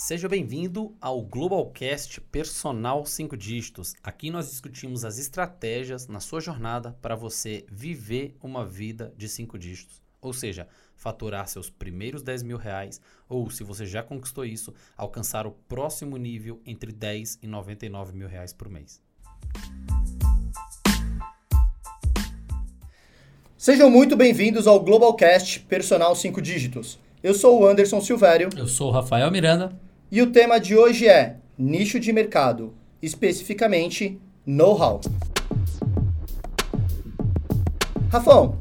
Seja bem-vindo ao Globalcast Personal 5 Dígitos. Aqui nós discutimos as estratégias na sua jornada para você viver uma vida de 5 dígitos. Ou seja, faturar seus primeiros 10 mil reais ou, se você já conquistou isso, alcançar o próximo nível entre 10 e 99 mil reais por mês. Sejam muito bem-vindos ao Globalcast Personal 5 Dígitos. Eu sou o Anderson Silvério. Eu sou o Rafael Miranda. E o tema de hoje é nicho de mercado, especificamente know-how. Rafão,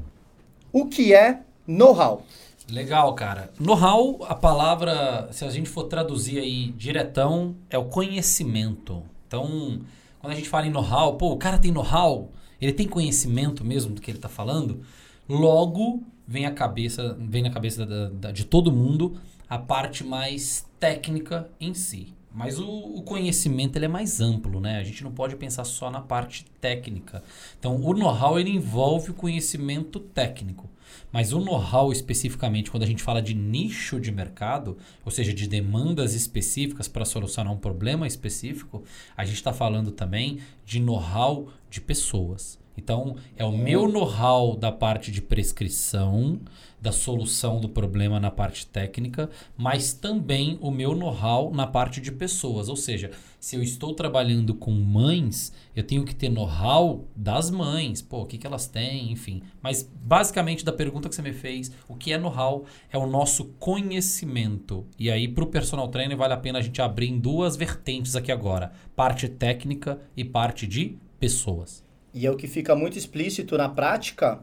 o que é know-how? Legal, cara. Know-how, a palavra, se a gente for traduzir aí diretão, é o conhecimento. Então, quando a gente fala em know-how, pô, o cara tem know-how, ele tem conhecimento mesmo do que ele está falando, logo vem a cabeça, vem na cabeça da, da, de todo mundo a parte mais técnica em si. Mas o, o, conhecimento ele é mais amplo, né? A gente não pode pensar só na parte técnica. Então, o know-how ele envolve o conhecimento técnico. Mas o know-how especificamente, quando a gente fala de nicho de mercado, ou seja, de demandas específicas para solucionar um problema específico, a gente está falando também de know-how de pessoas. Então, é o meu know-how da parte de prescrição, da solução do problema na parte técnica, mas também o meu know-how na parte de pessoas. Ou seja, se eu estou trabalhando com mães, eu tenho que ter know-how das mães. Pô, o que, que elas têm, enfim. Mas, basicamente, da pergunta que você me fez, o que é know-how é o nosso conhecimento. E aí, para o personal trainer, vale a pena a gente abrir em duas vertentes aqui agora: parte técnica e parte de pessoas. E é o que fica muito explícito na prática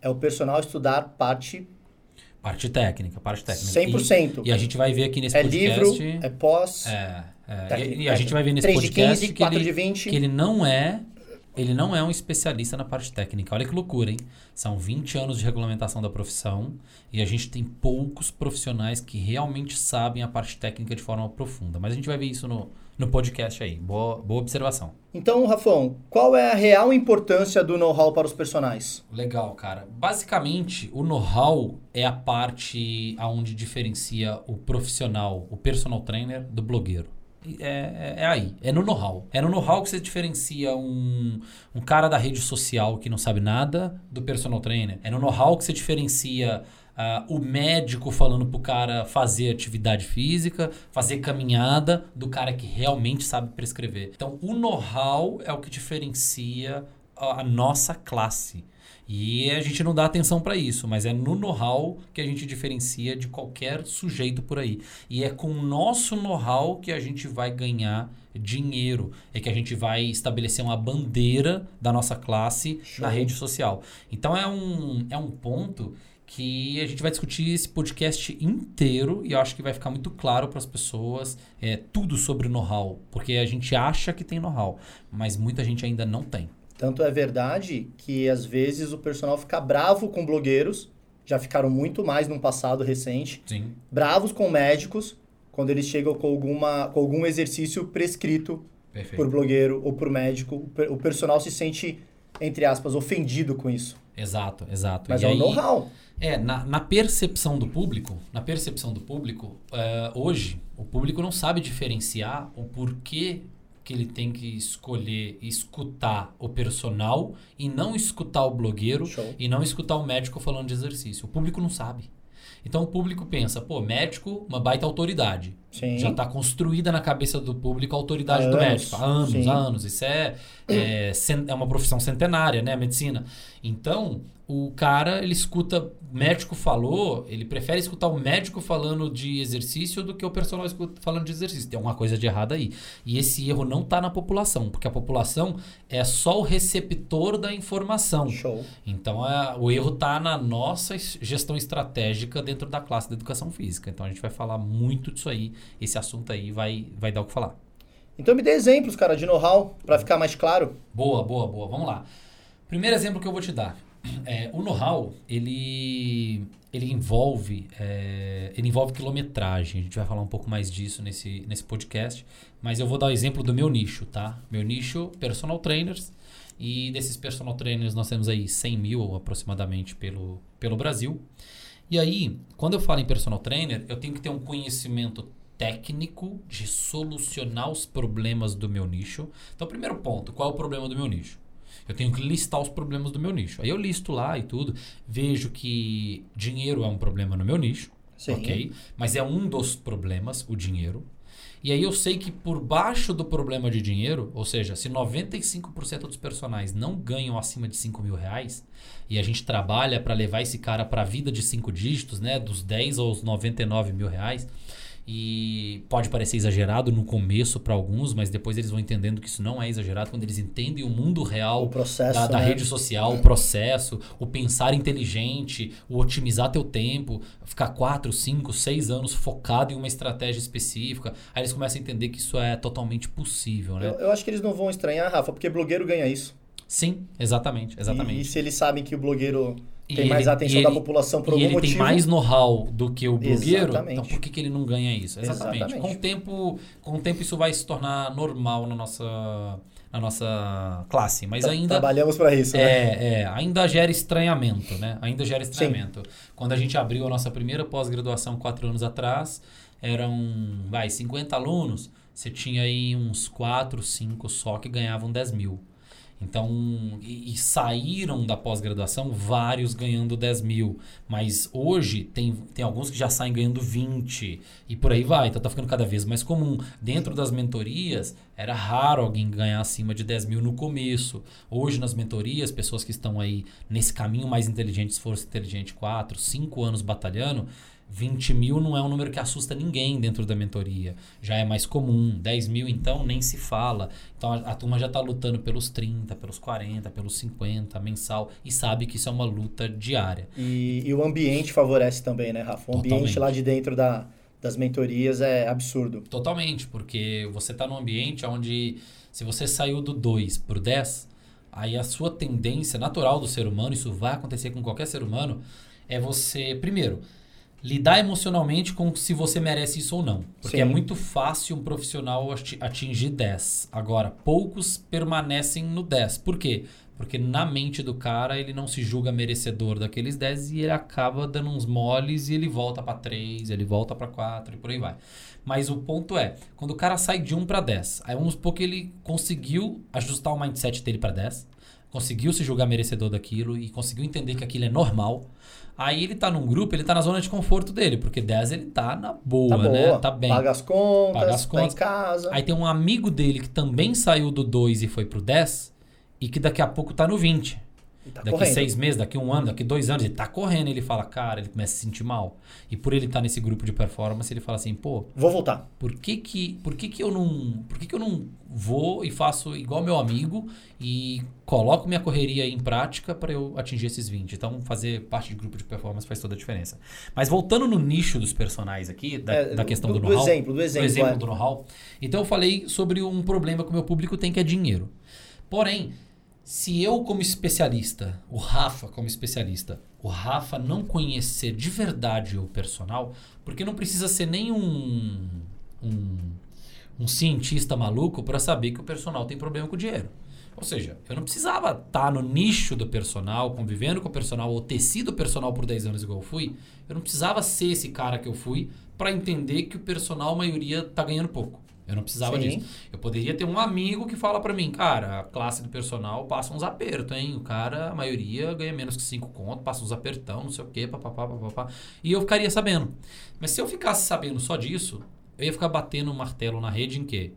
é o personal estudar parte parte técnica, parte técnica. 100%. E, e a gente vai ver aqui nesse é podcast... É livro, é pós... É, é e, e, a gente vai ver nesse podcast de 15, que, ele, de 20. que ele não é ele não é um especialista na parte técnica. Olha que loucura, hein? São 20 anos de regulamentação da profissão e a gente tem poucos profissionais que realmente sabem a parte técnica de forma profunda. Mas a gente vai ver isso no, no podcast aí. Boa, boa observação. Então, Rafão, qual é a real importância do know-how para os personagens? Legal, cara. Basicamente, o know-how é a parte aonde diferencia o profissional, o personal trainer, do blogueiro. É, é, é, aí, é no know-how. É no know-how que você diferencia um, um cara da rede social que não sabe nada do personal trainer. É no know-how que você diferencia uh, o médico falando pro cara fazer atividade física, fazer caminhada, do cara que realmente sabe prescrever. Então, o know-how é o que diferencia a, a nossa classe. E a gente não dá atenção para isso, mas é no know-how que a gente diferencia de qualquer sujeito por aí. E é com o nosso know-how que a gente vai ganhar dinheiro, é que a gente vai estabelecer uma bandeira da nossa classe Show. na rede social. Então é um, é um ponto que a gente vai discutir esse podcast inteiro e eu acho que vai ficar muito claro para as pessoas é, tudo sobre know-how, porque a gente acha que tem know-how, mas muita gente ainda não tem. Tanto é verdade que às vezes o personal fica bravo com blogueiros, já ficaram muito mais no passado recente, Sim. bravos com médicos, quando eles chegam com, alguma, com algum exercício prescrito Perfeito. por blogueiro ou por médico. O personal se sente, entre aspas, ofendido com isso. Exato, exato. Mas e é o know-how. É, na, na, percepção do público, na percepção do público, uh, hoje, o público não sabe diferenciar o porquê que ele tem que escolher escutar o personal e não escutar o blogueiro Show. e não escutar o médico falando de exercício. O público não sabe. Então o público pensa, pô, médico, uma baita autoridade. Sim. Já está construída na cabeça do público a autoridade há do anos. médico. Há anos, Sim. há anos. Isso é, é, é uma profissão centenária, né? A medicina. Então, o cara, ele escuta, médico falou, ele prefere escutar o médico falando de exercício do que o personal falando de exercício. Tem alguma coisa de errado aí. E esse erro não está na população, porque a população é só o receptor da informação. Show. Então, é, o erro está na nossa gestão estratégica dentro da classe da educação física. Então, a gente vai falar muito disso aí. Esse assunto aí vai, vai dar o que falar. Então, me dê exemplos, cara, de know-how, para ficar mais claro. Boa, boa, boa. Vamos lá. Primeiro exemplo que eu vou te dar é, o know-how, ele, ele envolve é, ele envolve quilometragem. A gente vai falar um pouco mais disso nesse, nesse podcast. Mas eu vou dar o exemplo do meu nicho, tá? Meu nicho, personal trainers. E desses personal trainers nós temos aí 100 mil aproximadamente pelo, pelo Brasil. E aí, quando eu falo em personal trainer, eu tenho que ter um conhecimento técnico de solucionar os problemas do meu nicho. Então, primeiro ponto, qual é o problema do meu nicho? Eu tenho que listar os problemas do meu nicho. Aí eu listo lá e tudo, vejo que dinheiro é um problema no meu nicho, Sim. ok? Mas é um dos problemas, o dinheiro. E aí eu sei que por baixo do problema de dinheiro, ou seja, se 95% dos personagens não ganham acima de 5 mil reais, e a gente trabalha para levar esse cara para a vida de cinco dígitos, né, dos 10 aos 99 mil reais, e pode parecer exagerado no começo para alguns, mas depois eles vão entendendo que isso não é exagerado quando eles entendem o mundo real o processo, da, da né? rede social, o processo, o pensar inteligente, o otimizar teu tempo, ficar 4, 5, 6 anos focado em uma estratégia específica. Aí eles começam a entender que isso é totalmente possível, né? Eu, eu acho que eles não vão estranhar, Rafa, porque blogueiro ganha isso. Sim, exatamente, exatamente. E, e se eles sabem que o blogueiro tem ele, mais atenção ele, da população por algum ele motivo. tem mais know-how do que o blogueiro, Exatamente. então por que, que ele não ganha isso? Exatamente. Exatamente. Com, o tempo, com o tempo isso vai se tornar normal na nossa, na nossa classe, mas ainda... Trabalhamos para isso, é, né? É, ainda gera estranhamento, né? Ainda gera estranhamento. Sim. Quando a gente abriu a nossa primeira pós-graduação quatro anos atrás, eram, vai, 50 alunos, você tinha aí uns 4, 5 só que ganhavam 10 mil. Então, e, e saíram da pós-graduação vários ganhando 10 mil. Mas hoje tem, tem alguns que já saem ganhando 20 e por aí vai. Então tá ficando cada vez mais comum. Dentro das mentorias, era raro alguém ganhar acima de 10 mil no começo. Hoje, nas mentorias, pessoas que estão aí nesse caminho mais inteligente, esforço inteligente, 4, 5 anos batalhando 20 mil não é um número que assusta ninguém dentro da mentoria. Já é mais comum. 10 mil, então, nem se fala. Então, a, a turma já está lutando pelos 30, pelos 40, pelos 50 mensal e sabe que isso é uma luta diária. E, e o ambiente favorece também, né, Rafa? O Totalmente. ambiente lá de dentro da, das mentorias é absurdo. Totalmente, porque você está num ambiente onde, se você saiu do 2 para o 10, aí a sua tendência natural do ser humano, isso vai acontecer com qualquer ser humano, é você, primeiro lidar emocionalmente com se você merece isso ou não. Porque Sim. é muito fácil um profissional atingir 10. Agora, poucos permanecem no 10. Por quê? Porque na mente do cara ele não se julga merecedor daqueles 10 e ele acaba dando uns moles e ele volta para 3, ele volta para 4 e por aí vai. Mas o ponto é, quando o cara sai de 1 para 10, aí vamos supor que ele conseguiu ajustar o mindset dele para 10, conseguiu se julgar merecedor daquilo e conseguiu entender que aquilo é normal. Aí ele tá num grupo, ele tá na zona de conforto dele, porque 10 ele tá na boa, tá né? boa. né? Tá bem. Paga as contas, Paga as contas. tá em casa. Aí tem um amigo dele que também saiu do 2 e foi pro 10 e que daqui a pouco tá no 20. Tá daqui correndo. seis meses, daqui um ano, daqui dois anos, ele tá correndo, ele fala, cara, ele começa a se sentir mal. E por ele estar tá nesse grupo de performance, ele fala assim, pô. Vou voltar. Por que que, por que, que eu não. Por que, que eu não vou e faço igual meu amigo e coloco minha correria em prática para eu atingir esses 20? Então, fazer parte de grupo de performance faz toda a diferença. Mas voltando no nicho dos personagens aqui, da, é, da questão do, do know-how. Do exemplo, do exemplo. Do exemplo é. do know-how. Então, eu falei sobre um problema que o meu público tem, que é dinheiro. Porém, se eu, como especialista, o Rafa, como especialista, o Rafa não conhecer de verdade o personal, porque não precisa ser nem um, um, um cientista maluco para saber que o personal tem problema com dinheiro. Ou seja, eu não precisava estar tá no nicho do personal, convivendo com o personal, ou ter sido personal por 10 anos igual eu fui. Eu não precisava ser esse cara que eu fui para entender que o personal, a maioria, está ganhando pouco. Eu não precisava Sim. disso. Eu poderia ter um amigo que fala para mim, cara, a classe do personal passa uns apertos, hein? O cara, a maioria, ganha menos que 5 conto, passa uns apertão, não sei o quê, papapá, papapá. E eu ficaria sabendo. Mas se eu ficasse sabendo só disso, eu ia ficar batendo o um martelo na rede em quê?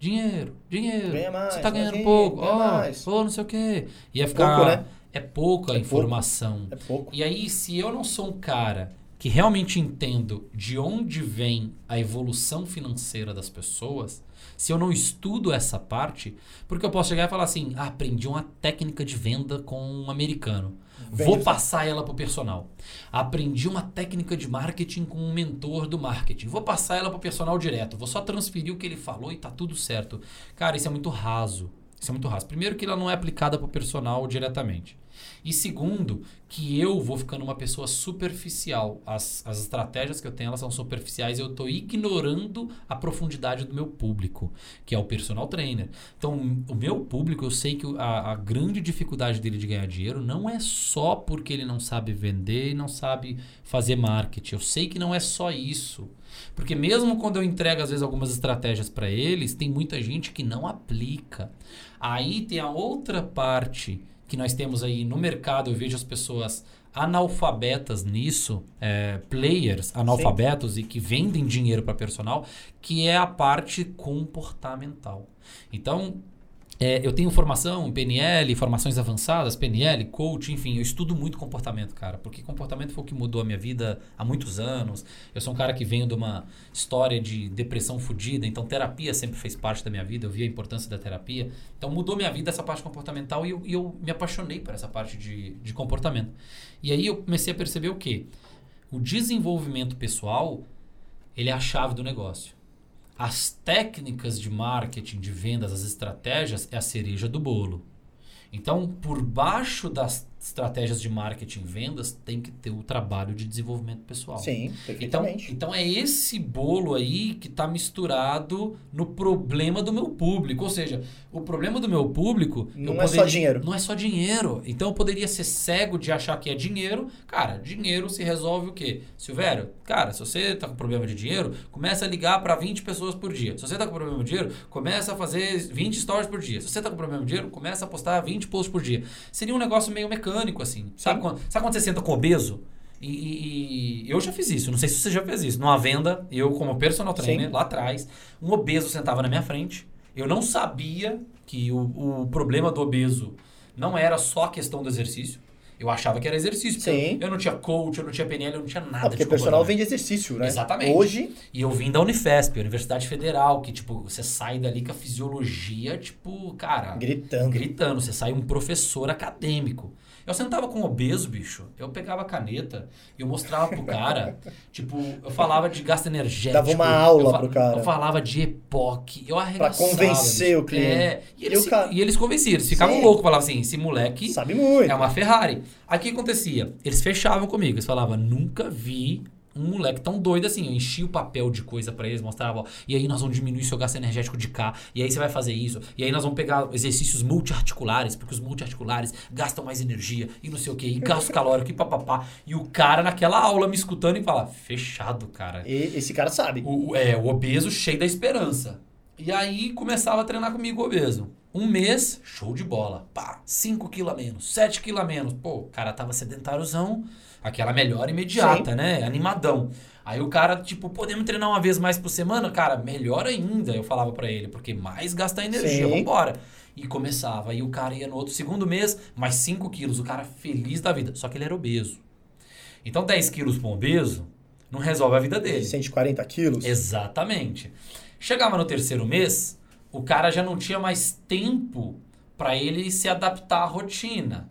Dinheiro, dinheiro. Ganha mais, você tá ganhando ganha, pouco, ó, oh, oh, não sei o quê. Ia ficar. Pouco, né? É pouca é informação. Pouco. É pouco. E aí, se eu não sou um cara que realmente entendo de onde vem a evolução financeira das pessoas, se eu não estudo essa parte, porque eu posso chegar e falar assim: ah, aprendi uma técnica de venda com um americano. Vou passar ela para o personal. Aprendi uma técnica de marketing com um mentor do marketing. Vou passar ela para o personal direto. Vou só transferir o que ele falou e tá tudo certo. Cara, isso é muito raso. Isso é muito raso. Primeiro que ela não é aplicada para o personal diretamente. E segundo, que eu vou ficando uma pessoa superficial. As, as estratégias que eu tenho, elas são superficiais e eu estou ignorando a profundidade do meu público, que é o personal trainer. Então, o meu público, eu sei que a, a grande dificuldade dele de ganhar dinheiro não é só porque ele não sabe vender e não sabe fazer marketing. Eu sei que não é só isso. Porque mesmo quando eu entrego, às vezes, algumas estratégias para eles, tem muita gente que não aplica. Aí tem a outra parte que nós temos aí no mercado, eu vejo as pessoas analfabetas nisso, é, players analfabetos Sim. e que vendem dinheiro para personal, que é a parte comportamental. Então, é, eu tenho formação em PNL, formações avançadas, PNL, coach, enfim, eu estudo muito comportamento, cara, porque comportamento foi o que mudou a minha vida há muitos anos. Eu sou um cara que venho de uma história de depressão fodida, então terapia sempre fez parte da minha vida, eu vi a importância da terapia. Então mudou minha vida essa parte comportamental e eu, e eu me apaixonei por essa parte de, de comportamento. E aí eu comecei a perceber o quê? O desenvolvimento pessoal, ele é a chave do negócio. As técnicas de marketing, de vendas, as estratégias é a cereja do bolo. Então, por baixo das estratégias de marketing vendas, tem que ter o trabalho de desenvolvimento pessoal. Sim, perfeitamente. Então, então é esse bolo aí que está misturado no problema do meu público. Ou seja, o problema do meu público... Não é só dinheiro. Não é só dinheiro. Então eu poderia ser cego de achar que é dinheiro. Cara, dinheiro se resolve o quê? Silvério, cara, se você está com problema de dinheiro, começa a ligar para 20 pessoas por dia. Se você está com problema de dinheiro, começa a fazer 20 stories por dia. Se você está com problema de dinheiro, começa a postar 20 posts por dia. Seria um negócio meio mecânico mecânico, assim. Sabe quando, sabe quando você senta com obeso? E, e, eu já fiz isso, não sei se você já fez isso. Numa venda, eu, como personal trainer, Sim. lá atrás, um obeso sentava na minha frente. Eu não sabia que o, o problema do obeso não era só a questão do exercício. Eu achava que era exercício. Sim. Eu, não tinha coach, eu não tinha PNL, eu não tinha nada. Ah, porque personal vem de exercício, né? Exatamente. Hoje. E eu vim da Unifesp, Universidade Federal, que, tipo, você sai dali com a fisiologia, tipo, cara. Gritando. Gritando. Você sai um professor acadêmico. Eu sentava com um obeso, bicho. Eu pegava a caneta e eu mostrava pro cara. tipo, eu falava de gasto energético. Dava uma aula pro cara. Eu falava de EPOC. Eu arregaçava. Pra convencer bicho. o cliente. É, e, eles, cara... e eles convenciam. Eles ficavam Sim. loucos. Falavam assim, esse moleque... Sabe muito. É uma Ferrari. Aí o que acontecia? Eles fechavam comigo. Eles falavam, nunca vi um moleque tão doido assim. Eu enchi o papel de coisa para eles, mostrava, ó, e aí nós vamos diminuir seu gasto energético de cá, e aí você vai fazer isso, e aí nós vamos pegar exercícios multiarticulares, porque os multiarticulares gastam mais energia, e não sei o que, e gasto calórico, e papapá. E o cara naquela aula me escutando e fala, fechado, cara. E esse cara sabe. O, é, o obeso cheio da esperança. E aí começava a treinar comigo o obeso. Um mês, show de bola. Pá, 5 quilos a menos, 7 quilos a menos. Pô, o cara tava sedentáriozão aquela melhora imediata, Sim. né? Animadão. Aí o cara, tipo, podemos treinar uma vez mais por semana? Cara, melhor ainda, eu falava para ele, porque mais gasta energia, Sim. vambora. E começava. Aí o cara ia no outro segundo mês, mais 5 quilos. O cara feliz da vida. Só que ele era obeso. Então 10 quilos um obeso não resolve a vida dele. 140 quilos? Exatamente. Chegava no terceiro mês, o cara já não tinha mais tempo para ele se adaptar à rotina.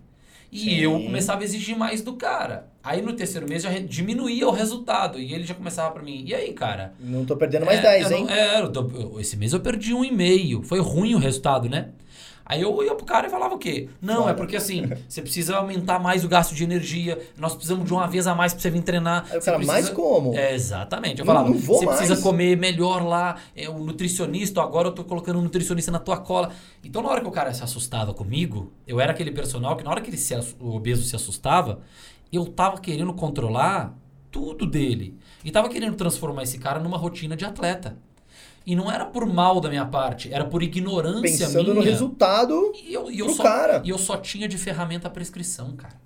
E Sim. eu começava a exigir mais do cara. Aí no terceiro mês já diminuía o resultado. E ele já começava para mim, e aí, cara? Não tô perdendo mais é, 10, hein? Não, é, tô, esse mês eu perdi um e meio. Foi ruim o resultado, né? Aí eu ia pro cara e falava o quê? Não, Fora. é porque assim, você precisa aumentar mais o gasto de energia, nós precisamos de uma vez a mais pra você vir treinar. Aí o cara, precisa... mais como? É, exatamente. Eu não, falava, não você mais. precisa comer melhor lá, é, o nutricionista, agora eu tô colocando um nutricionista na tua cola. Então na hora que o cara se assustava comigo, eu era aquele personal que na hora que ele se, o obeso se assustava, eu tava querendo controlar tudo dele. E tava querendo transformar esse cara numa rotina de atleta. E não era por mal da minha parte, era por ignorância Pensando minha. no resultado e eu, e eu só, cara. E eu só tinha de ferramenta a prescrição, cara.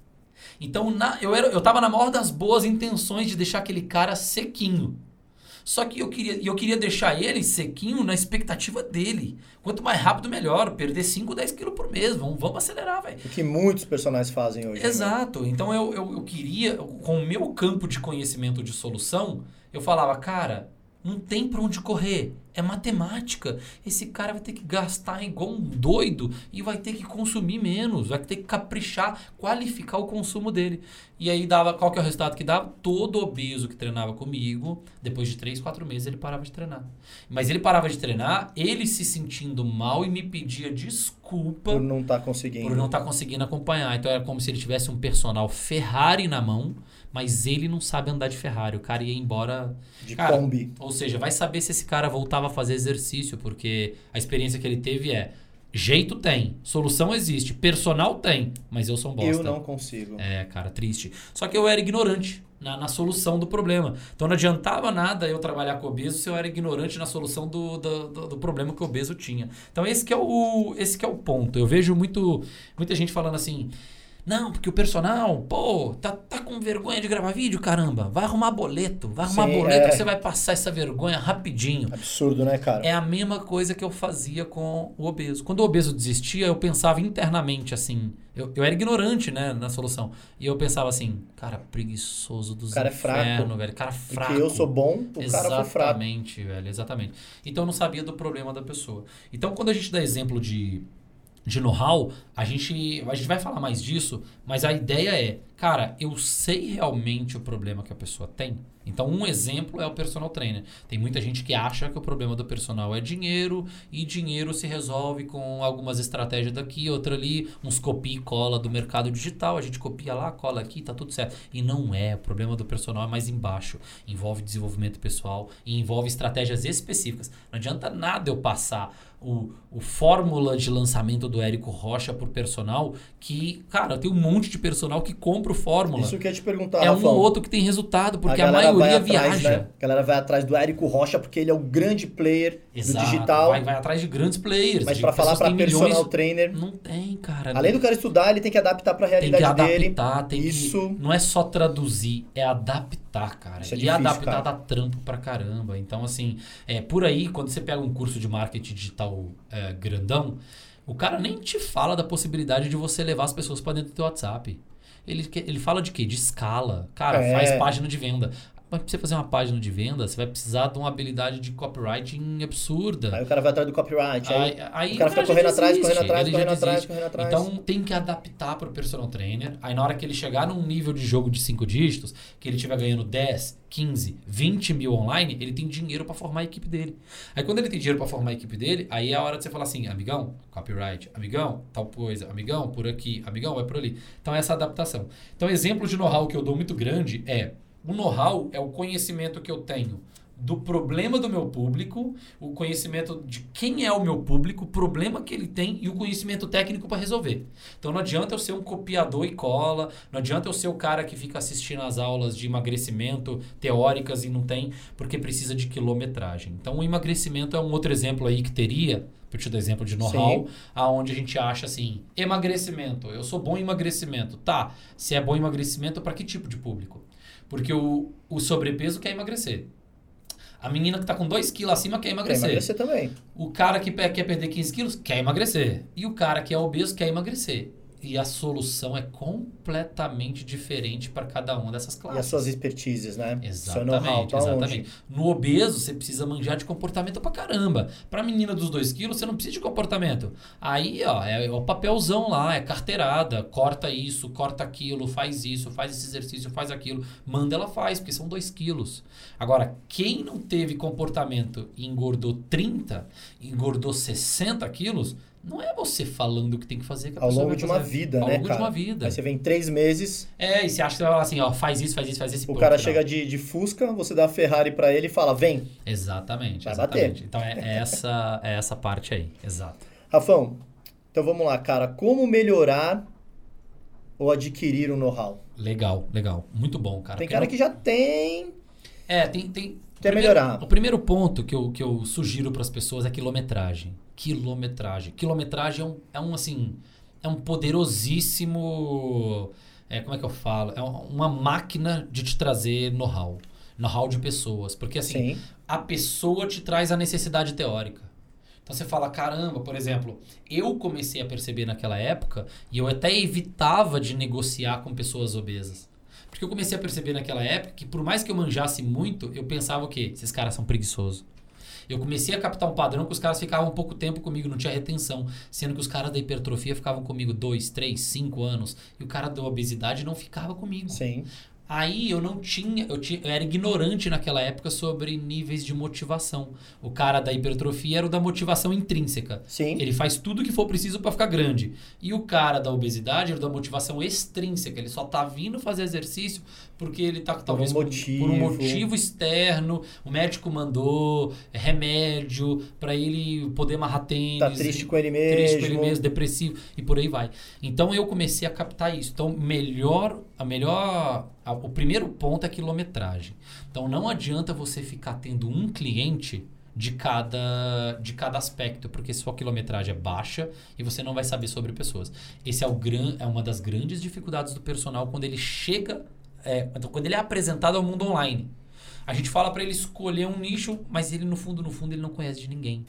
Então na, eu, era, eu tava na maior das boas intenções de deixar aquele cara sequinho. Só que eu queria, eu queria deixar ele sequinho na expectativa dele. Quanto mais rápido, melhor. Perder 5, 10 quilos por mês. Vamos, vamos acelerar, velho. O que muitos personagens fazem hoje. Né? Exato. Né? Então eu, eu, eu queria, com o meu campo de conhecimento de solução, eu falava, cara, não tem para onde correr É matemática. Esse cara vai ter que gastar igual um doido e vai ter que consumir menos, vai ter que caprichar, qualificar o consumo dele. E aí dava, qual que é o resultado que dava? Todo obeso que treinava comigo, depois de 3, 4 meses ele parava de treinar. Mas ele parava de treinar, ele se sentindo mal e me pedia desculpa por não estar tá conseguindo. Por não estar tá conseguindo acompanhar. Então era como se ele tivesse um personal Ferrari na mão, mas ele não sabe andar de Ferrari. O cara ia embora de cara, Kombi. Ou seja, vai saber se esse cara voltava a fazer exercício, porque a experiência que ele teve é Jeito tem, solução existe, personal tem, mas eu sou um bosta. Eu não consigo. É, cara, triste. Só que eu era ignorante na, na solução do problema. Então não adiantava nada eu trabalhar com obeso se eu era ignorante na solução do, do, do, do problema que o obeso tinha. Então esse que é o, esse que é o ponto. Eu vejo muito, muita gente falando assim, não, porque o personal, pô, tá, tá com vergonha de gravar vídeo, caramba. Vai arrumar boleto. Vai arrumar Sim, boleto é... que você vai passar essa vergonha rapidinho. Absurdo, né, cara? É a mesma coisa que eu fazia com o obeso. Quando o obeso desistia, eu pensava internamente assim. Eu, eu era ignorante, né, na solução. E eu pensava assim, cara, preguiçoso dos cara inferno, é fraco. velho. Cara fraco. Porque eu sou bom, o exatamente, cara foi fraco. Exatamente, velho, exatamente. Então eu não sabia do problema da pessoa. Então quando a gente dá exemplo de de know-how, a gente, a gente vai falar mais disso, mas a ideia é, cara, eu sei realmente o problema que a pessoa tem. Então, um exemplo é o personal trainer. Tem muita gente que acha que o problema do personal é dinheiro e dinheiro se resolve com algumas estratégias daqui, outra ali, uns copia e cola do mercado digital. A gente copia lá, cola aqui, tá tudo certo. E não é. O problema do personal é mais embaixo. Envolve desenvolvimento pessoal e envolve estratégias específicas. Não adianta nada eu passar o, o fórmula de lançamento do Érico Rocha por personal, que, cara, tem um monte de personal que compra o fórmula. Isso que eu ia te perguntar, É um ou outro que tem resultado, porque a, a maioria atrás, viaja. Né? A galera vai atrás do Érico Rocha porque ele é o grande player Exato. do digital. Vai, vai atrás de grandes players. Mas para falar para personal milhões, trainer... Não tem, cara. Além do cara estudar, ele tem que adaptar para a realidade tem que adaptar, dele. Tem Isso... que, não é só traduzir, é adaptar, cara. Isso é e difícil, adaptar cara. dá trampo pra caramba. Então, assim, é, por aí, quando você pega um curso de marketing digital é, grandão, o cara nem te fala da possibilidade de você levar as pessoas para dentro do teu WhatsApp. Ele, ele fala de quê? De escala. Cara, é. faz página de venda. Mas pra você fazer uma página de venda, você vai precisar de uma habilidade de copywriting absurda. Aí o cara vai atrás do copyright. Aí, aí, aí o cara fica correndo atrás, correndo atrás, correndo atrás, correndo atrás. Então tem que adaptar para o personal trainer. Aí na hora que ele chegar num nível de jogo de cinco dígitos, que ele estiver ganhando 10, 15, 20 mil online, ele tem dinheiro para formar a equipe dele. Aí quando ele tem dinheiro para formar a equipe dele, aí é a hora de você falar assim, amigão, copyright, amigão, tal coisa, amigão, por aqui, amigão, é por ali. Então essa adaptação. Então exemplo de know-how que eu dou muito grande é o know-how é o conhecimento que eu tenho do problema do meu público, o conhecimento de quem é o meu público, o problema que ele tem e o conhecimento técnico para resolver. Então não adianta eu ser um copiador e cola, não adianta eu ser o cara que fica assistindo as aulas de emagrecimento teóricas e não tem, porque precisa de quilometragem. Então o emagrecimento é um outro exemplo aí que teria, para te dar exemplo de know-how, aonde a gente acha assim, emagrecimento, eu sou bom em emagrecimento. Tá, se é bom em emagrecimento, para que tipo de público? Porque o, o sobrepeso quer emagrecer. A menina que está com 2 quilos acima quer emagrecer. Quer emagrecer também. O cara que quer perder 15 quilos quer emagrecer. E o cara que é obeso quer emagrecer e a solução é completamente diferente para cada uma dessas classes. E as suas expertises, né? Exatamente, tá exatamente. Onde? No obeso, você precisa manjar de comportamento pra caramba. Pra menina dos 2 quilos, você não precisa de comportamento. Aí, ó, é, é, o papelzão lá, é carteirada. Corta isso, corta aquilo, faz isso, faz esse exercício, faz aquilo. Manda, ela faz, porque são 2 quilos. Agora, quem não teve comportamento e engordou 30, engordou 60 quilos não é você falando o que tem que fazer que a Ao longo vai de uma vida, Ao né, longo cara? de uma vida. Aí você vem três meses... É, e você acha que vai falar assim, ó, faz isso, faz isso, faz isso. O cara chega de, de Fusca, você dá a Ferrari para ele e fala, vem. Exatamente, vai exatamente. Bater. Então é, é, essa, é essa parte aí, exato. Rafão, então vamos lá, cara. Como melhorar ou adquirir um know-how? Legal, legal. Muito bom, cara. Tem cara que já tem... É, tem... tem... Quer primeiro, melhorar. O primeiro ponto que eu, que eu sugiro para as pessoas é quilometragem quilometragem. Quilometragem é um, é um assim, é um poderosíssimo, é, como é que eu falo? É uma máquina de te trazer know-how. Know-how de pessoas. Porque assim, Sim. a pessoa te traz a necessidade teórica. Então você fala, caramba, por exemplo, eu comecei a perceber naquela época e eu até evitava de negociar com pessoas obesas. Porque eu comecei a perceber naquela época que por mais que eu manjasse muito, eu pensava o quê? Esses caras são preguiçosos. Eu comecei a captar um padrão que os caras ficavam pouco tempo comigo, não tinha retenção. Sendo que os caras da hipertrofia ficavam comigo dois, três, cinco anos. E o cara da obesidade não ficava comigo. Sim. Aí eu não tinha eu, tinha, eu era ignorante naquela época sobre níveis de motivação. O cara da hipertrofia era o da motivação intrínseca. Sim. Ele faz tudo o que for preciso para ficar grande. E o cara da obesidade era o da motivação extrínseca. Ele só tá vindo fazer exercício porque ele tá talvez por um motivo, por um motivo externo. O médico mandou remédio para ele poder amarrar tênis. Tá triste com ele mesmo. Triste com ele mesmo, depressivo e por aí vai. Então eu comecei a captar isso. Então melhor a melhor o primeiro ponto é a quilometragem. Então não adianta você ficar tendo um cliente de cada, de cada aspecto, porque sua quilometragem é baixa e você não vai saber sobre pessoas. Esse é, o gran, é uma das grandes dificuldades do personal quando ele chega, é, quando ele é apresentado ao mundo online. A gente fala para ele escolher um nicho, mas ele no fundo, no fundo, ele não conhece de ninguém.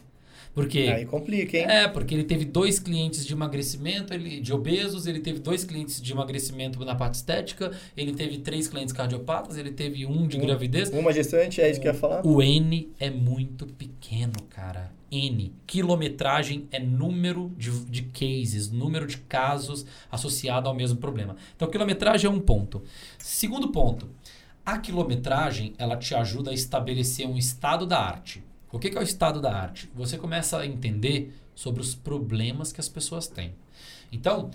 Porque, Aí complica, hein? É, porque ele teve dois clientes de emagrecimento, ele, de obesos, ele teve dois clientes de emagrecimento na parte estética, ele teve três clientes cardiopatas, ele teve um de um, gravidez. Uma gestante, é isso que eu ia falar? O N é muito pequeno, cara. N. Quilometragem é número de, de cases, número de casos associado ao mesmo problema. Então, quilometragem é um ponto. Segundo ponto, a quilometragem ela te ajuda a estabelecer um estado da arte. O que é o estado da arte? Você começa a entender sobre os problemas que as pessoas têm. Então,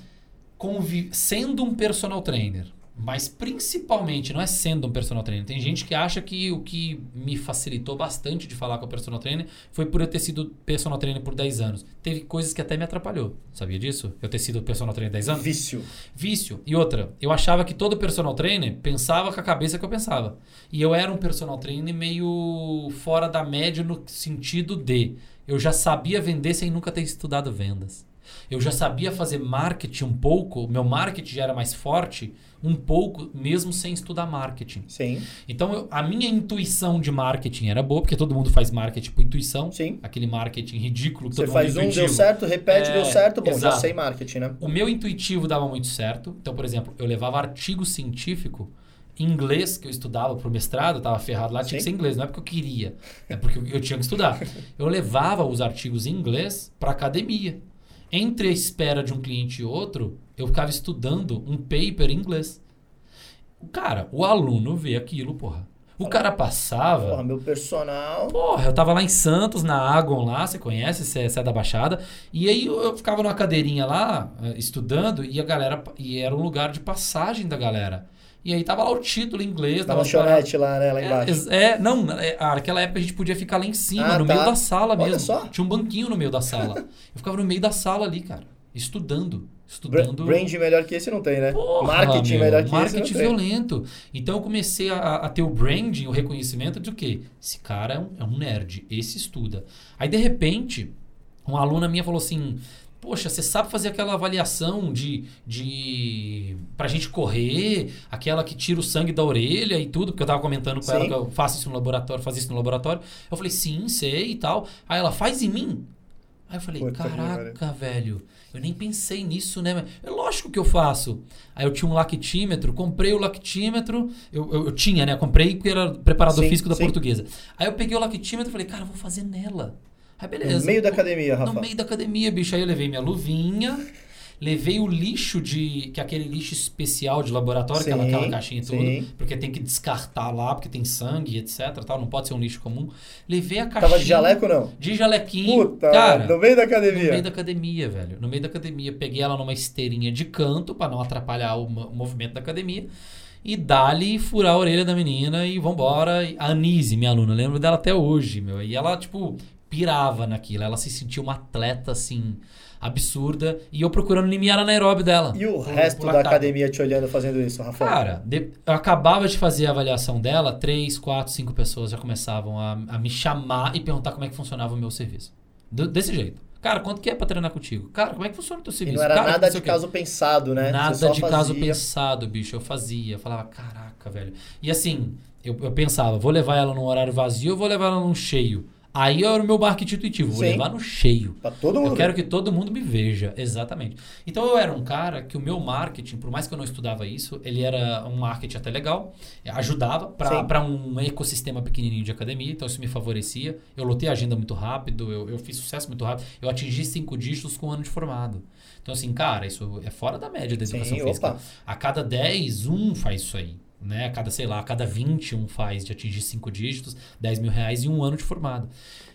sendo um personal trainer, mas principalmente, não é sendo um personal trainer. Tem gente que acha que o que me facilitou bastante de falar com o personal trainer foi por eu ter sido personal trainer por 10 anos. Teve coisas que até me atrapalhou. Sabia disso? Eu ter sido personal trainer 10 anos? Vício. Vício. E outra, eu achava que todo personal trainer pensava com a cabeça que eu pensava. E eu era um personal trainer meio fora da média no sentido de eu já sabia vender sem nunca ter estudado vendas. Eu já sabia fazer marketing um pouco, meu marketing já era mais forte um pouco, mesmo sem estudar marketing. Sim. Então, eu, a minha intuição de marketing era boa, porque todo mundo faz marketing por intuição. Sim. Aquele marketing ridículo que Você todo faz mundo um, deu certo, repete, é, deu certo, bom, exato. já sei marketing, né? O meu intuitivo dava muito certo. Então, por exemplo, eu levava artigo científico inglês que eu estudava para o mestrado, estava ferrado lá, tinha que ser inglês, não é porque eu queria, é porque eu tinha que estudar. Eu levava os artigos em inglês para academia. Entre a espera de um cliente e outro, eu ficava estudando um paper em inglês. Cara, o aluno vê aquilo, porra. O cara passava. Porra, meu personal. Porra, eu tava lá em Santos, na Agon lá, você conhece, você é da Baixada. E aí eu ficava numa cadeirinha lá, eh, estudando, e a galera. E era um lugar de passagem da galera. E aí tava lá o título em inglês. Na lanchonete lá, né? Lá embaixo. É, é não, é, naquela época a gente podia ficar lá em cima, ah, no tá. meio da sala mesmo. Olha só. Tinha um banquinho no meio da sala. eu ficava no meio da sala ali, cara, estudando. Estudando. Brand melhor que esse não tem, né? Porra, marketing meu, melhor que marketing esse. Marketing violento. Então eu comecei a, a, ter o branding, o reconhecimento de o quê? Esse cara é um, é um nerd, esse estuda. Aí de repente, uma aluna minha falou assim: Poxa, você sabe fazer aquela avaliação de, de. pra gente correr, aquela que tira o sangue da orelha e tudo, porque eu tava comentando com sim. ela que eu faço isso no laboratório, faz isso no laboratório. Eu falei, sim, sei e tal. Aí ela, faz em mim. Aí eu falei, Puta caraca, velho, eu nem pensei nisso, né? É lógico que eu faço. Aí eu tinha um lactímetro, comprei o lactímetro, eu, eu, eu tinha, né? Comprei porque era preparador sim, físico da sim. portuguesa. Aí eu peguei o lactímetro e falei, cara, vou fazer nela. Aí beleza. No meio da academia, Rafa. No meio da academia, bicho. Aí eu levei minha luvinha, levei o lixo de. que é aquele lixo especial de laboratório, sim, aquela, aquela caixinha tudo. sim. Porque tem que descartar lá, porque tem sangue, etc. Tal, não pode ser um lixo comum. Levei a caixinha. Tava de jaleco não? De jalequinho. Puta, cara, no meio da academia. No meio da academia, velho. No meio da academia. Peguei ela numa esteirinha de canto, para não atrapalhar o, o movimento da academia e dali furar a orelha da menina e vambora. A Anise, minha aluna, lembro dela até hoje, meu. E ela, tipo, pirava naquilo. Ela se sentia uma atleta, assim, absurda. E eu procurando limiar anaeróbio dela. E o por- resto por da academia te olhando fazendo isso, Rafa? Cara, de- eu acabava de fazer a avaliação dela, três, quatro, cinco pessoas já começavam a, a me chamar e perguntar como é que funcionava o meu serviço. Do- desse jeito. Cara, quanto que é pra treinar contigo? Cara, como é que funciona o teu e serviço? não era Cara, nada não de caso pensado, né? Nada de caso fazia. pensado, bicho. Eu fazia. Eu falava, caraca, velho. E assim, eu, eu pensava, vou levar ela num horário vazio ou vou levar ela num cheio? Aí era o meu marketing intuitivo, vou Sim. levar no cheio. Pra todo mundo. Eu quero que todo mundo me veja, exatamente. Então eu era um cara que o meu marketing, por mais que eu não estudava isso, ele era um marketing até legal, ajudava para um ecossistema pequenininho de academia, então isso me favorecia. Eu lotei a agenda muito rápido, eu, eu fiz sucesso muito rápido, eu atingi cinco dígitos com um ano de formado. Então assim, cara, isso é fora da média da educação Sim, física. Opa. A cada 10, um faz isso aí né? A cada, sei lá, a cada 21 faz de atingir cinco dígitos, 10 mil reais e um ano de formado.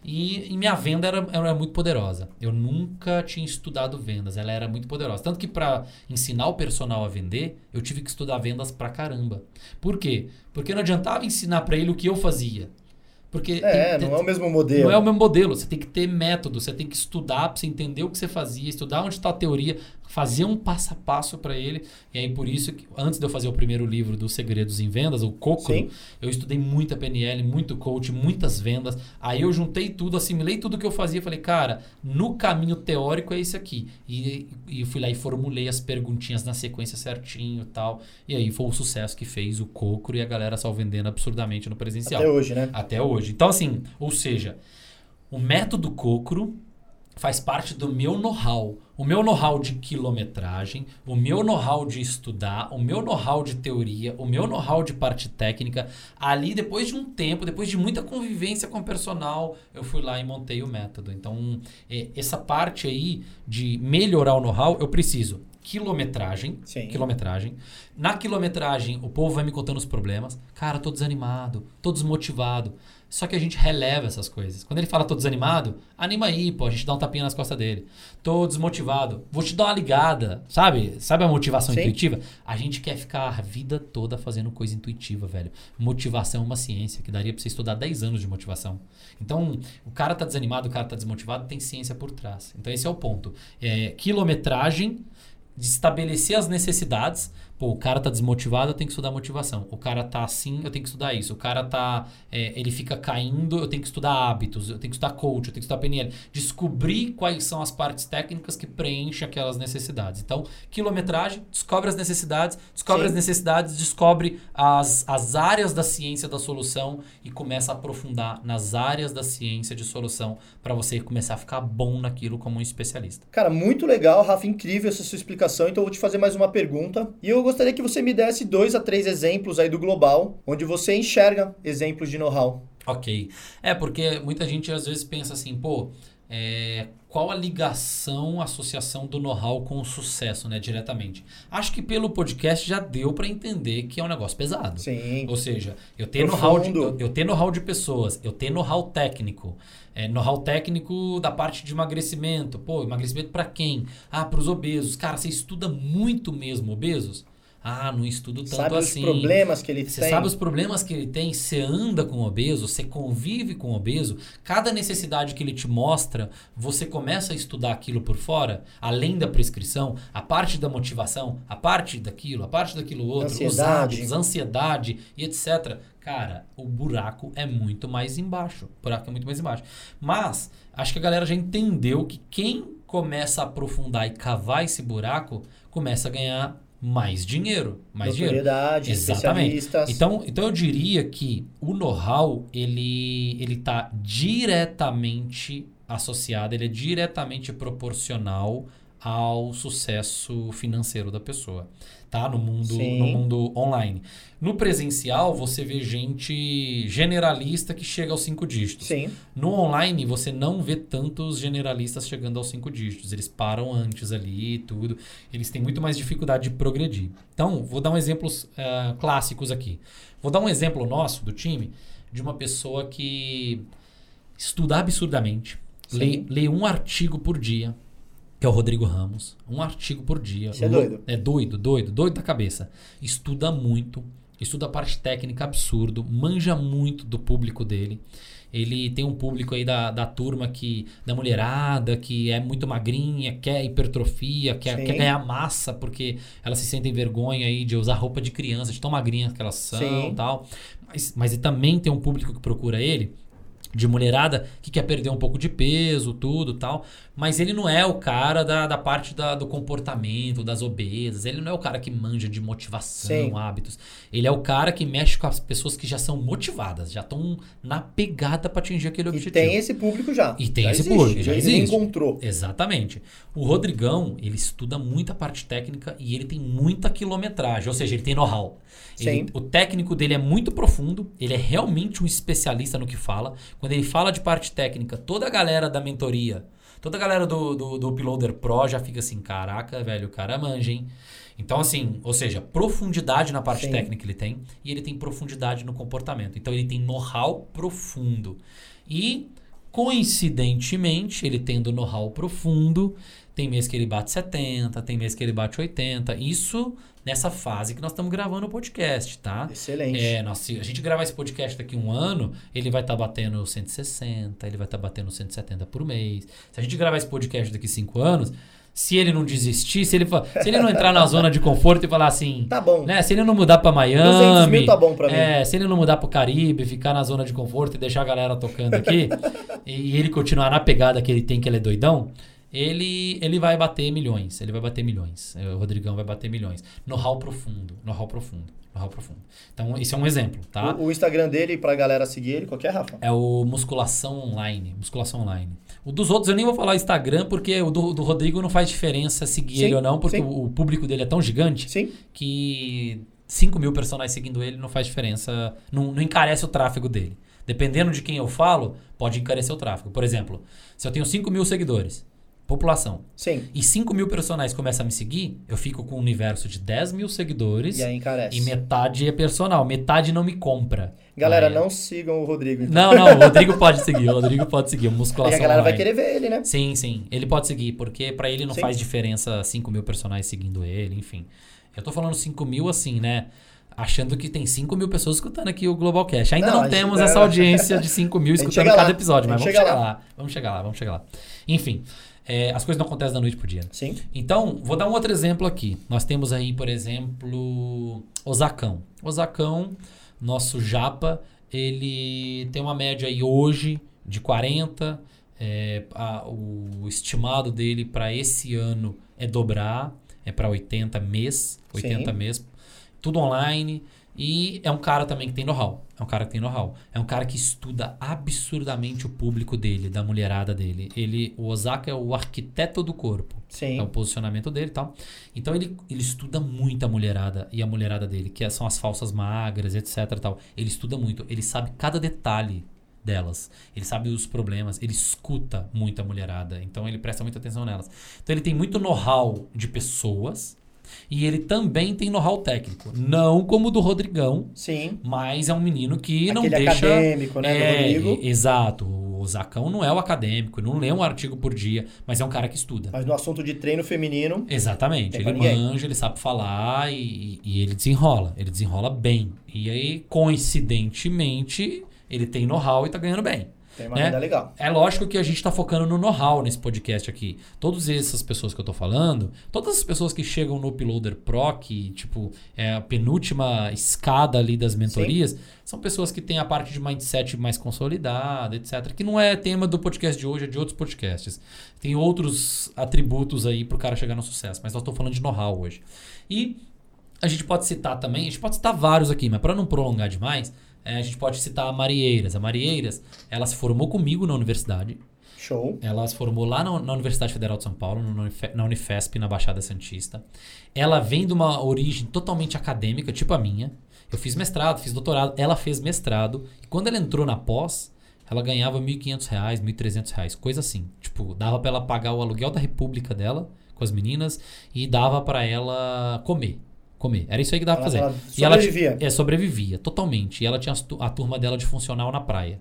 E, e minha venda era, era muito poderosa. Eu nunca tinha estudado vendas, ela era muito poderosa. Tanto que para ensinar o personal a vender, eu tive que estudar vendas pra caramba. Por quê? Porque não adiantava ensinar para ele o que eu fazia. Porque é, tem, não é o mesmo modelo. Não é o mesmo modelo. Você tem que ter método, você tem que estudar para você entender o que você fazia, estudar onde está a teoria, fazer um passo a passo para ele. E aí, por isso, que, antes de eu fazer o primeiro livro dos Segredos em Vendas, o Coco, eu estudei muita PNL, muito coach, muitas vendas. Aí eu juntei tudo, assimilei tudo que eu fazia. Falei, cara, no caminho teórico é esse aqui. E, e fui lá e formulei as perguntinhas na sequência certinho e tal. E aí foi o sucesso que fez o Coco e a galera só vendendo absurdamente no presencial. Até hoje, né? Até hoje. Então, assim, ou seja, o método Cocro faz parte do meu know-how. O meu know-how de quilometragem, o meu know-how de estudar, o meu know-how de teoria, o meu know-how de parte técnica. Ali, depois de um tempo, depois de muita convivência com o personal, eu fui lá e montei o método. Então, é, essa parte aí de melhorar o know-how, eu preciso quilometragem. Sim. Quilometragem. Na quilometragem, o povo vai me contando os problemas. Cara, tô desanimado, tô desmotivado. Só que a gente releva essas coisas. Quando ele fala tô desanimado, anima aí, pô, a gente dá um tapinha nas costas dele. Tô desmotivado, vou te dar uma ligada, sabe? Sabe a motivação Sim. intuitiva? A gente quer ficar a vida toda fazendo coisa intuitiva, velho. Motivação é uma ciência que daria pra você estudar 10 anos de motivação. Então, o cara tá desanimado, o cara tá desmotivado, tem ciência por trás. Então, esse é o ponto. É, quilometragem de estabelecer as necessidades Pô, o cara tá desmotivado, eu tenho que estudar motivação. O cara tá assim, eu tenho que estudar isso. O cara tá. É, ele fica caindo, eu tenho que estudar hábitos, eu tenho que estudar coach, eu tenho que estudar PNL. Descobrir quais são as partes técnicas que preenchem aquelas necessidades. Então, quilometragem, descobre as necessidades, descobre Sim. as necessidades, descobre as, as áreas da ciência da solução e começa a aprofundar nas áreas da ciência de solução para você começar a ficar bom naquilo como um especialista. Cara, muito legal, Rafa, incrível essa sua explicação. Então, eu vou te fazer mais uma pergunta. E eu gostaria que você me desse dois a três exemplos aí do global, onde você enxerga exemplos de know-how. Ok. É, porque muita gente às vezes pensa assim, pô, é, qual a ligação, a associação do know-how com o sucesso, né, diretamente? Acho que pelo podcast já deu para entender que é um negócio pesado. Sim. Ou seja, eu tenho know-how de, eu, eu know-how de pessoas, eu tenho know-how técnico. É, know-how técnico da parte de emagrecimento. Pô, emagrecimento para quem? Ah, para os obesos. Cara, você estuda muito mesmo obesos? Ah, não estudo tanto sabe assim. Sabe os problemas que ele você tem. Você sabe os problemas que ele tem. Você anda com o obeso, você convive com o obeso. Cada necessidade que ele te mostra, você começa a estudar aquilo por fora, além da prescrição, a parte da motivação, a parte daquilo, a parte daquilo outro, ansiedade. os hábitos, ansiedade e etc. Cara, o buraco é muito mais embaixo. O buraco é muito mais embaixo. Mas, acho que a galera já entendeu que quem começa a aprofundar e cavar esse buraco começa a ganhar mais dinheiro, mais dinheiro. Exatamente. Então, então eu diria que o know-how ele ele está diretamente associado, ele é diretamente proporcional ao sucesso financeiro da pessoa, tá? No mundo, no mundo online. No presencial, você vê gente generalista que chega aos cinco dígitos. Sim. No online, você não vê tantos generalistas chegando aos cinco dígitos. Eles param antes ali e tudo. Eles têm muito mais dificuldade de progredir. Então, vou dar um exemplos uh, clássicos aqui. Vou dar um exemplo nosso do time de uma pessoa que estuda absurdamente, lê, lê um artigo por dia, que é o Rodrigo Ramos. Um artigo por dia. Você é doido. É doido, doido, doido da cabeça. Estuda muito, estuda a parte técnica absurdo, manja muito do público dele. Ele tem um público aí da, da turma que da mulherada que é muito magrinha, quer hipertrofia, quer, quer ganhar massa porque elas se sentem vergonha aí de usar roupa de criança, de tão magrinhas que elas são, Sim. tal. Mas, mas ele também tem um público que procura ele de mulherada que quer perder um pouco de peso, tudo tal. Mas ele não é o cara da, da parte da, do comportamento, das obesas. Ele não é o cara que manja de motivação, Sim. hábitos. Ele é o cara que mexe com as pessoas que já são motivadas, já estão na pegada para atingir aquele objetivo. E tem esse público já. E tem já esse existe, público, já, já existe. encontrou. Exatamente. O Rodrigão, ele estuda muita parte técnica e ele tem muita quilometragem, ou seja, ele tem know-how. o técnico dele é muito profundo, ele é realmente um especialista no que fala. Quando ele fala de parte técnica, toda a galera da mentoria Toda a galera do, do, do Uploader Pro já fica assim, caraca, velho, o cara manja, hein? Então, assim, ou seja, profundidade na parte Sim. técnica ele tem e ele tem profundidade no comportamento. Então, ele tem know-how profundo. E, coincidentemente, ele tendo know-how profundo, tem mês que ele bate 70, tem mês que ele bate 80. Isso nessa fase que nós estamos gravando o podcast, tá? Excelente. É, nós, se a gente gravar esse podcast daqui um ano, ele vai estar tá batendo 160, ele vai estar tá batendo 170 por mês. Se a gente gravar esse podcast daqui cinco anos, se ele não desistir, se ele, se ele não entrar na zona de conforto e falar assim. Tá bom. Né, se ele não mudar para Miami. mil tá bom pra mim. É, se ele não mudar pro Caribe, ficar na zona de conforto e deixar a galera tocando aqui, e ele continuar na pegada que ele tem, que ele é doidão, ele, ele vai bater milhões. Ele vai bater milhões. É, o Rodrigão vai bater milhões. Know-how profundo. Know-how profundo. Know-how profundo. Então, isso é um exemplo, tá? O, o Instagram dele, pra galera seguir ele, qual é, Rafa? É o Musculação Online. Musculação Online. O dos outros eu nem vou falar Instagram, porque o do, do Rodrigo não faz diferença seguir sim, ele ou não, porque o, o, público dele é tão gigante sim. que 5 mil personagens seguindo ele não faz diferença, não, não encarece o tráfego dele. Dependendo de quem eu falo, pode encarecer o tráfego. Por exemplo, se eu tenho 5 mil seguidores população. Sim. E 5 mil personagens começam a me seguir, eu fico com um universo de 10 mil seguidores. E aí encarece. E metade é personal, metade não me compra. Galera, aí, não sigam o Rodrigo. Então. Não, não, o Rodrigo pode seguir, o Rodrigo pode seguir, musculação E a galera online. vai querer ver ele, né? Sim, sim, ele pode seguir, porque para ele não sim. faz diferença 5 mil personagens seguindo ele, enfim. Eu tô falando 5 mil assim, né? achando que tem 5 mil pessoas escutando aqui o Global Cash. Ainda não, não temos essa audiência de 5 mil escutando cada episódio, mas vamos chegar lá. lá. Vamos chegar lá, vamos chegar lá. Enfim, é, as coisas não acontecem da noite pro dia. Sim. Então, vou dar um outro exemplo aqui. Nós temos aí, por exemplo, o Zacão. O Zacão, nosso japa, ele tem uma média aí hoje de 40. É, a, o estimado dele para esse ano é dobrar, é para 80 mês, 80 Sim. mês, tudo online. E é um cara também que tem know-how. É um cara que tem know-how. É um cara que estuda absurdamente o público dele, da mulherada dele. Ele, o Osaka é o arquiteto do corpo. Sim. É o posicionamento dele e tal. Então ele, ele estuda muito a mulherada e a mulherada dele, que são as falsas magras, etc. Tal. Ele estuda muito. Ele sabe cada detalhe delas. Ele sabe os problemas, ele escuta muito a mulherada, então ele presta muita atenção nelas. Então ele tem muito know-how de pessoas e ele também tem know-how técnico. Não como o do Rodrigão. Sim. Mas é um menino que Aquele não deixa. acadêmico, né? É, exato. O Zacão não é o acadêmico, não lê um artigo por dia, mas é um cara que estuda. Mas no assunto de treino feminino. Exatamente. Ele manja, ele sabe falar e, e ele desenrola. Ele desenrola bem. E aí, coincidentemente, ele tem know-how e tá ganhando bem. Tem uma né? legal. É lógico que a gente está focando no know-how nesse podcast aqui. Todas essas pessoas que eu estou falando, todas as pessoas que chegam no Uploader Pro, que, tipo, é a penúltima escada ali das mentorias, Sim. são pessoas que têm a parte de mindset mais consolidada, etc. Que não é tema do podcast de hoje, é de outros podcasts. Tem outros atributos aí para o cara chegar no sucesso, mas nós estou falando de know-how hoje. E a gente pode citar também, a gente pode citar vários aqui, mas para não prolongar demais, é, a gente pode citar a Marieiras. A Marieiras, ela se formou comigo na universidade. Show. Ela se formou lá na, na Universidade Federal de São Paulo, na Unifesp, na Baixada Santista. Ela vem de uma origem totalmente acadêmica, tipo a minha. Eu fiz mestrado, fiz doutorado. Ela fez mestrado. E quando ela entrou na pós, ela ganhava R$ 1.500, R$ 1.300, coisa assim. Tipo, dava para ela pagar o aluguel da república dela com as meninas e dava para ela comer comer. Era isso aí que dava pra fazer. Ela sobrevivia. E ela, é, sobrevivia, totalmente. E ela tinha a turma dela de funcional na praia.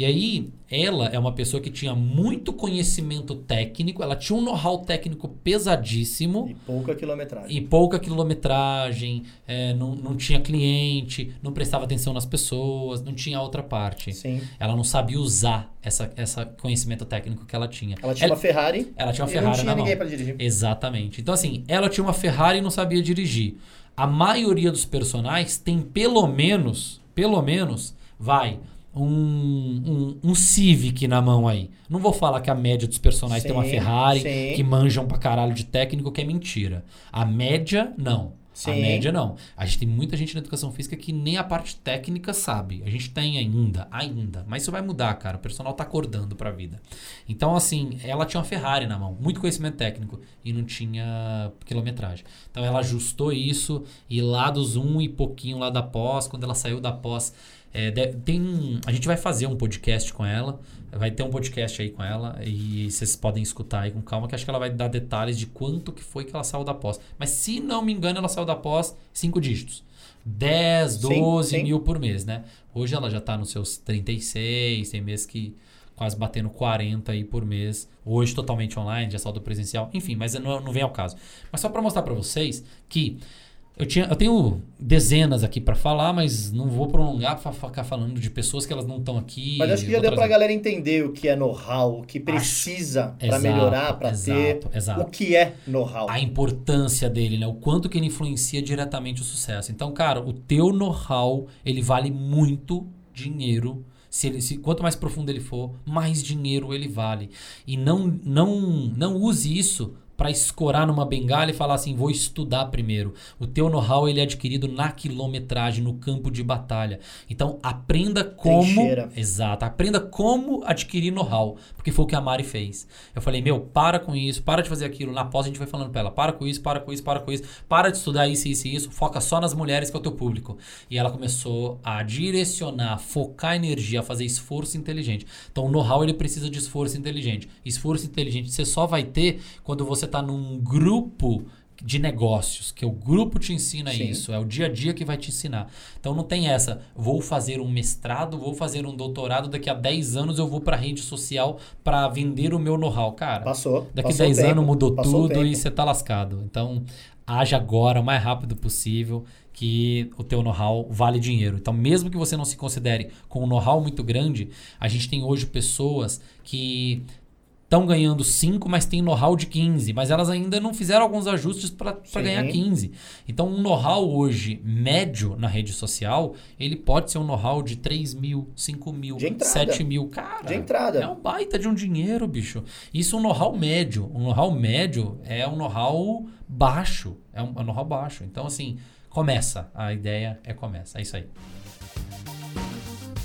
E aí, ela é uma pessoa que tinha muito conhecimento técnico, ela tinha um know-how técnico pesadíssimo. E pouca quilometragem. E pouca quilometragem, é, não, não tinha cliente, não prestava atenção nas pessoas, não tinha outra parte. Sim. Ela não sabia usar essa, essa conhecimento técnico que ela tinha. Ela tinha ela, uma Ferrari. Ela tinha uma Ferrari não tinha na ninguém mão. Pra dirigir. Exatamente. Então, assim, ela tinha uma Ferrari e não sabia dirigir. A maioria dos personagens tem pelo menos, pelo menos, vai um, um, um, Civic na mão aí. Não vou falar que a média dos personagens sim, tem uma Ferrari, sim. que manjam pra caralho de técnico, que é mentira. A média, não. Sim. A média não. A gente tem muita gente na educação física que nem a parte técnica sabe. A gente tem ainda, ainda. Mas isso vai mudar, cara. O personal tá acordando pra vida. Então, assim, ela tinha uma Ferrari na mão, muito conhecimento técnico e não tinha quilometragem. Então ela ajustou isso e lá dos um e pouquinho lá da pós, quando ela saiu da pós, é, tem, a gente vai fazer um podcast com ela. Vai ter um podcast aí com ela e vocês podem escutar aí com calma, que acho que ela vai dar detalhes de quanto que foi que ela saiu da pós. Mas se não me engano, ela saiu da pós cinco dígitos. 10, 12 sim, sim. mil por mês, né? Hoje ela já está nos seus 36, tem mês que quase batendo 40 aí por mês. Hoje totalmente online, já saldo presencial. Enfim, mas não, não vem ao caso. Mas só para mostrar para vocês que eu, tinha, eu tenho dezenas aqui para falar, mas não vou prolongar para ficar falando de pessoas que elas não estão aqui. Mas acho que já deu para a galera entender o que é know-how, o que precisa para melhorar, para ter. Exato. O que é know-how. A importância dele, né? O quanto que ele influencia diretamente o sucesso. Então, cara, o teu know-how, ele vale muito dinheiro se ele, se, quanto mais profundo ele for, mais dinheiro ele vale. E não, não, não use isso para escorar numa bengala e falar assim, vou estudar primeiro. O teu know-how ele é adquirido na quilometragem, no campo de batalha. Então aprenda como, Trincheira. exato, aprenda como adquirir know-how, porque foi o que a Mari fez. Eu falei, meu, para com isso, para de fazer aquilo. Na pós a gente vai falando para ela, para com isso, para com isso, para com isso, para de estudar isso, isso e isso, foca só nas mulheres que é o teu público. E ela começou a direcionar, focar energia, a fazer esforço inteligente. Então o know-how ele precisa de esforço inteligente. Esforço inteligente você só vai ter quando você está num grupo de negócios, que o grupo te ensina Sim. isso, é o dia a dia que vai te ensinar. Então não tem essa, vou fazer um mestrado, vou fazer um doutorado, daqui a 10 anos eu vou para rede social para vender o meu know-how. Cara, passou. Daqui passou 10 anos mudou tudo e você tá lascado. Então, age agora o mais rápido possível que o teu know-how vale dinheiro. Então, mesmo que você não se considere com um know-how muito grande, a gente tem hoje pessoas que estão ganhando 5, mas tem know-how de 15. Mas elas ainda não fizeram alguns ajustes para ganhar 15. Então, um know-how hoje médio na rede social, ele pode ser um know-how de 3 mil, 5 mil, 7 mil. Cara, de entrada. é um baita de um dinheiro, bicho. Isso é um know-how médio. Um know-how médio é um know-how baixo. É um, é um know-how baixo. Então, assim, começa. A ideia é começa. É isso aí.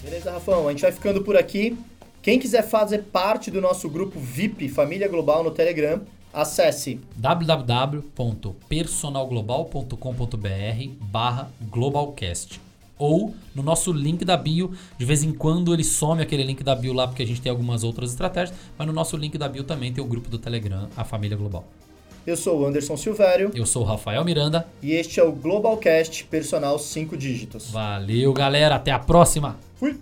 Beleza, Rafão. A gente vai ficando por aqui. Quem quiser fazer parte do nosso grupo VIP Família Global no Telegram, acesse www.personalglobal.com.br barra globalcast ou no nosso link da bio. De vez em quando ele some aquele link da bio lá porque a gente tem algumas outras estratégias, mas no nosso link da bio também tem o grupo do Telegram, a Família Global. Eu sou o Anderson Silvério. Eu sou o Rafael Miranda. E este é o Globalcast Personal 5 Dígitos. Valeu, galera. Até a próxima. Fui.